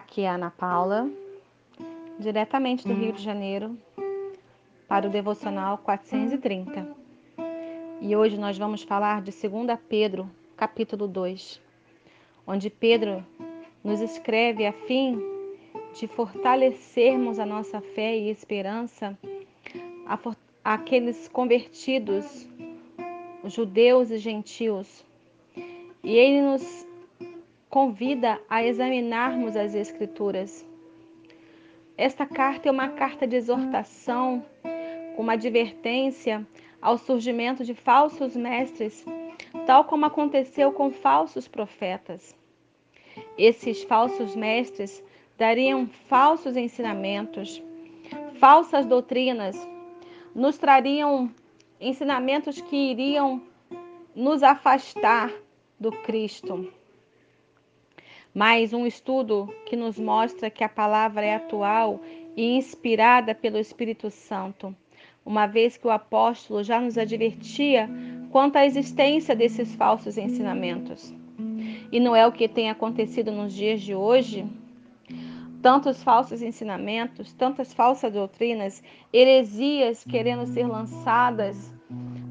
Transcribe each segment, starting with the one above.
Aqui é a Ana Paula, diretamente do Rio de Janeiro, para o Devocional 430. E hoje nós vamos falar de 2 Pedro, capítulo 2, onde Pedro nos escreve a fim de fortalecermos a nossa fé e esperança àqueles convertidos, judeus e gentios. E ele nos convida a examinarmos as Escrituras. Esta carta é uma carta de exortação, uma advertência ao surgimento de falsos mestres, tal como aconteceu com falsos profetas. Esses falsos mestres dariam falsos ensinamentos, falsas doutrinas, nos trariam ensinamentos que iriam nos afastar do Cristo. Mais um estudo que nos mostra que a palavra é atual e inspirada pelo Espírito Santo, uma vez que o apóstolo já nos advertia quanto à existência desses falsos ensinamentos. E não é o que tem acontecido nos dias de hoje? Tantos falsos ensinamentos, tantas falsas doutrinas, heresias querendo ser lançadas,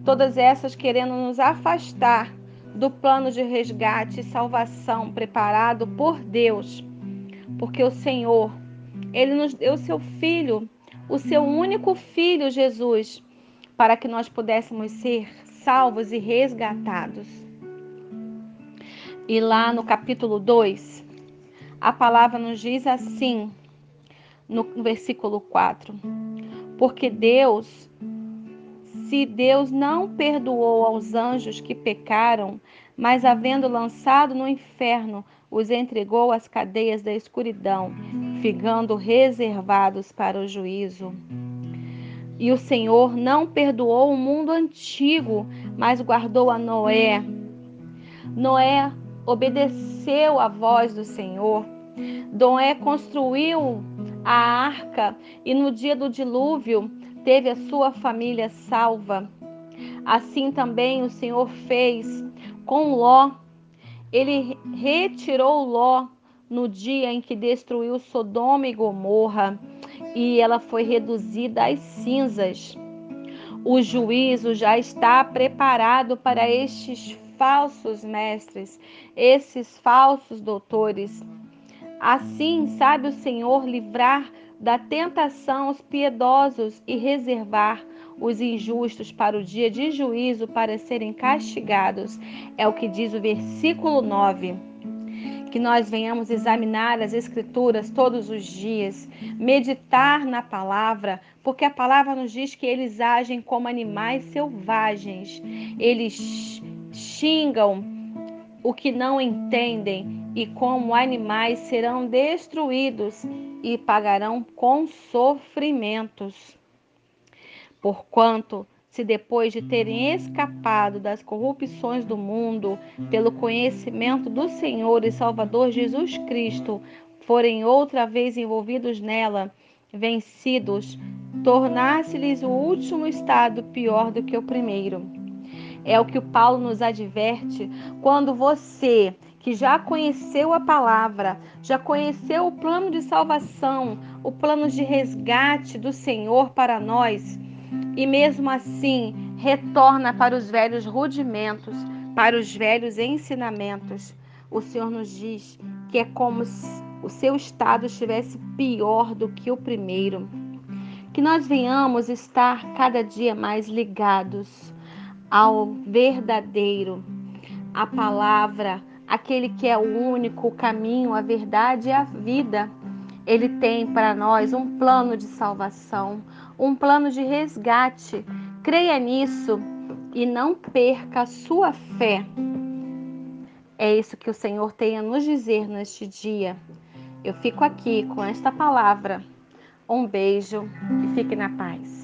todas essas querendo nos afastar do plano de resgate e salvação preparado por Deus. Porque o Senhor, ele nos deu seu filho, o seu único filho Jesus, para que nós pudéssemos ser salvos e resgatados. E lá no capítulo 2, a palavra nos diz assim, no versículo 4: Porque Deus se Deus não perdoou aos anjos que pecaram, mas havendo lançado no inferno, os entregou às cadeias da escuridão, ficando reservados para o juízo. E o Senhor não perdoou o mundo antigo, mas guardou a Noé. Noé obedeceu à voz do Senhor. Noé construiu a arca e no dia do dilúvio teve a sua família salva. Assim também o Senhor fez com Ló. Ele retirou Ló no dia em que destruiu Sodoma e Gomorra e ela foi reduzida às cinzas. O juízo já está preparado para estes falsos mestres, esses falsos doutores. Assim, sabe o Senhor livrar da tentação os piedosos e reservar os injustos para o dia de juízo para serem castigados. É o que diz o versículo 9. Que nós venhamos examinar as Escrituras todos os dias, meditar na palavra, porque a palavra nos diz que eles agem como animais selvagens, eles xingam o que não entendem e como animais serão destruídos e pagarão com sofrimentos. Porquanto, se depois de terem escapado das corrupções do mundo, pelo conhecimento do Senhor e Salvador Jesus Cristo, forem outra vez envolvidos nela, vencidos, tornasse-lhes o último estado pior do que o primeiro. É o que o Paulo nos adverte quando você que já conheceu a palavra, já conheceu o plano de salvação, o plano de resgate do Senhor para nós, e mesmo assim retorna para os velhos rudimentos, para os velhos ensinamentos. O Senhor nos diz que é como se o seu estado estivesse pior do que o primeiro. Que nós venhamos estar cada dia mais ligados ao verdadeiro, à palavra, aquele que é o único caminho, a verdade e a vida. Ele tem para nós um plano de salvação, um plano de resgate. Creia nisso e não perca a sua fé. É isso que o Senhor tem a nos dizer neste dia. Eu fico aqui com esta palavra. Um beijo e fique na paz.